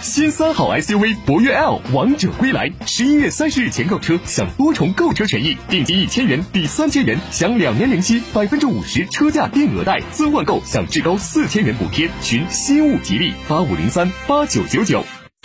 新三好 SUV 博越 L 王者归来，十一月三十日前购车享多重购车权益，定金一千元抵三千元，享两年零息，百分之五十车价定额贷，增换购享至高四千元补贴。寻新物吉利八五零三八九九九。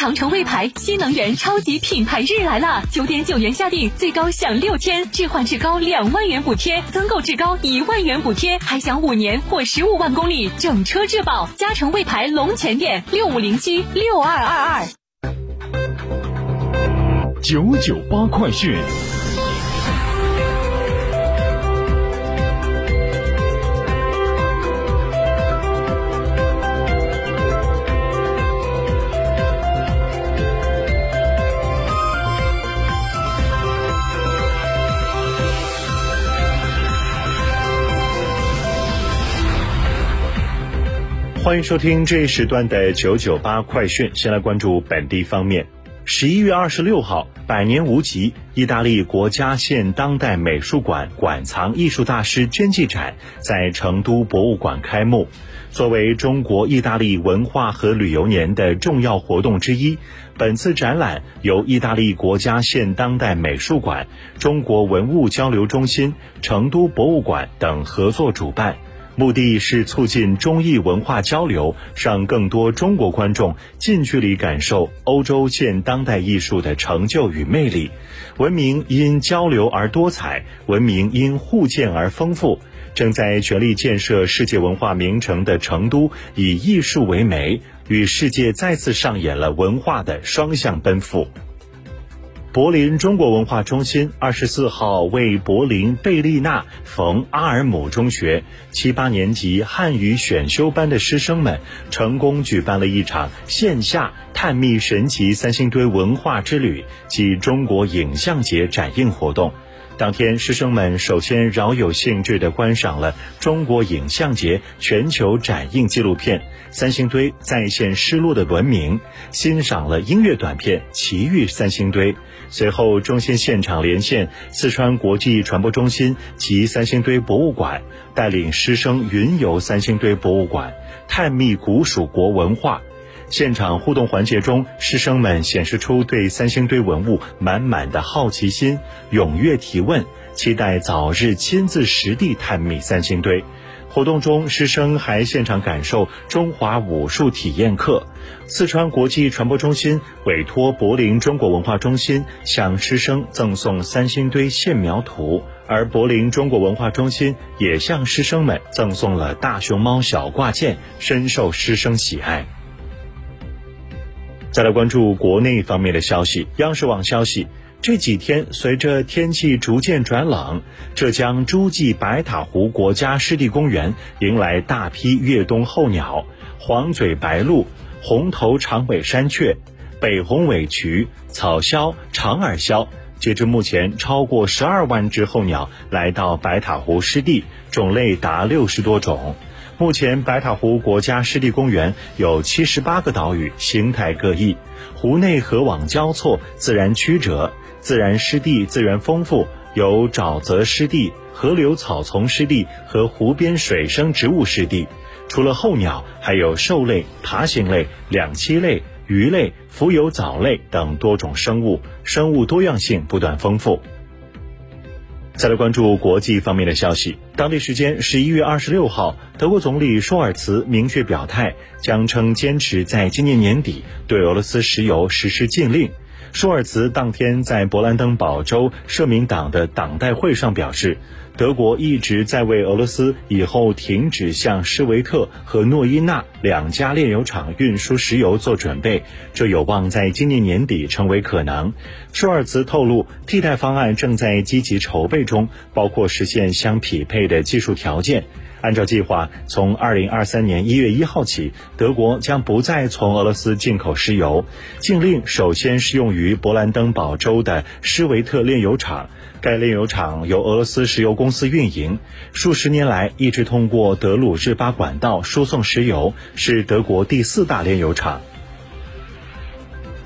长城魏牌新能源超级品牌日来了！九点九元下定，最高享六千置换至高两万元补贴，增购至高一万元补贴，还享五年或十五万公里整车质保。嘉诚魏牌龙泉店六五零七六二二二。九九八快讯。欢迎收听这一时段的九九八快讯。先来关注本地方面。十一月二十六号，百年无极意大利国家现当代美术馆馆藏艺术大师真迹展在成都博物馆开幕。作为中国意大利文化和旅游年的重要活动之一，本次展览由意大利国家现当代美术馆、中国文物交流中心、成都博物馆等合作主办。目的是促进中意文化交流，让更多中国观众近距离感受欧洲现当代艺术的成就与魅力。文明因交流而多彩，文明因互鉴而丰富。正在全力建设世界文化名城的成都，以艺术为媒，与世界再次上演了文化的双向奔赴。柏林中国文化中心二十四号为柏林贝利纳冯阿尔姆中学七八年级汉语选修班的师生们，成功举办了一场线下探秘神奇三星堆文化之旅及中国影像节展映活动。当天，师生们首先饶有兴致地观赏了中国影像节全球展映纪录片《三星堆再现失落的文明》，欣赏了音乐短片《奇遇三星堆》。随后，中心现场连线四川国际传播中心及三星堆博物馆，带领师生云游三星堆博物馆，探秘古蜀国文化。现场互动环节中，师生们显示出对三星堆文物满满的好奇心，踊跃提问，期待早日亲自实地探秘三星堆。活动中，师生还现场感受中华武术体验课。四川国际传播中心委托柏林中国文化中心向师生赠送三星堆线描图，而柏林中国文化中心也向师生们赠送了大熊猫小挂件，深受师生喜爱。再来关注国内方面的消息。央视网消息，这几天随着天气逐渐转冷，浙江诸暨白塔湖国家湿地公园迎来大批越冬候鸟，黄嘴白鹭、红头长尾山雀、北红尾渠、草鸮、长耳鸮。截至目前，超过十二万只候鸟来到白塔湖湿地，种类达六十多种。目前，白塔湖国家湿地公园有七十八个岛屿，形态各异，湖内河网交错，自然曲折，自然湿地自然丰富，有沼泽湿地、河流草丛湿地和湖边水生植物湿地。除了候鸟，还有兽类、爬行类、两栖类、鱼类、浮游藻类等多种生物，生物多样性不断丰富。再来关注国际方面的消息。当地时间十一月二十六号，德国总理舒尔茨明确表态，将称坚持在今年年底对俄罗斯石油实施禁令。舒尔茨当天在勃兰登堡州社民党的党代会上表示，德国一直在为俄罗斯以后停止向施维特和诺伊纳两家炼油厂运输石油做准备，这有望在今年年底成为可能。舒尔茨透露，替代方案正在积极筹备中，包括实现相匹配的技术条件。按照计划，从二零二三年一月一号起，德国将不再从俄罗斯进口石油。禁令首先适用于勃兰登堡州的施维特炼油厂，该炼油厂由俄罗斯石油公公司运营，数十年来一直通过德鲁日巴管道输送石油，是德国第四大炼油厂。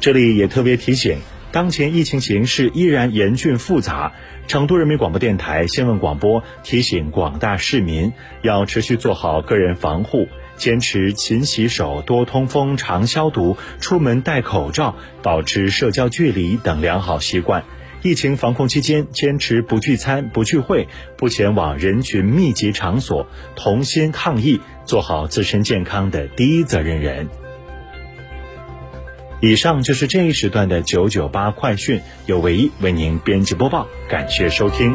这里也特别提醒。当前疫情形势依然严峻复杂，成都人民广播电台新闻广播提醒广大市民要持续做好个人防护，坚持勤洗手、多通风、常消毒、出门戴口罩、保持社交距离等良好习惯。疫情防控期间，坚持不聚餐、不聚会、不前往人群密集场所，同心抗疫，做好自身健康的第一责任人。以上就是这一时段的九九八快讯，由唯一为您编辑播报，感谢收听。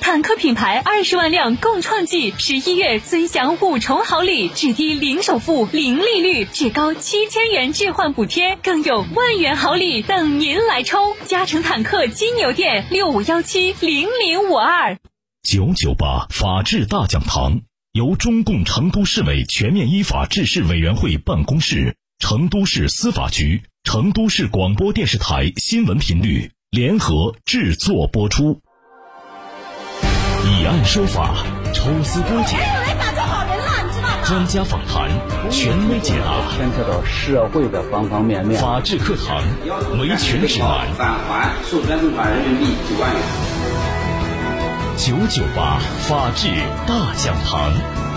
坦克品牌二十万辆共创季，十一月尊享五重好礼：至低零首付、零利率，至高七千元置换补贴，更有万元好礼等您来抽。嘉诚坦克金牛店六五幺七零零。五二九九八法治大讲堂由中共成都市委全面依法治市委员会办公室、成都市司法局、成都市广播电视台新闻频率联合制作播出。以案说法，抽丝剥茧，专家访谈，权威解答，牵扯到社会的方方面面。法治课堂，维权指南，返还授权证款人民币九万元。九九八法治大讲堂。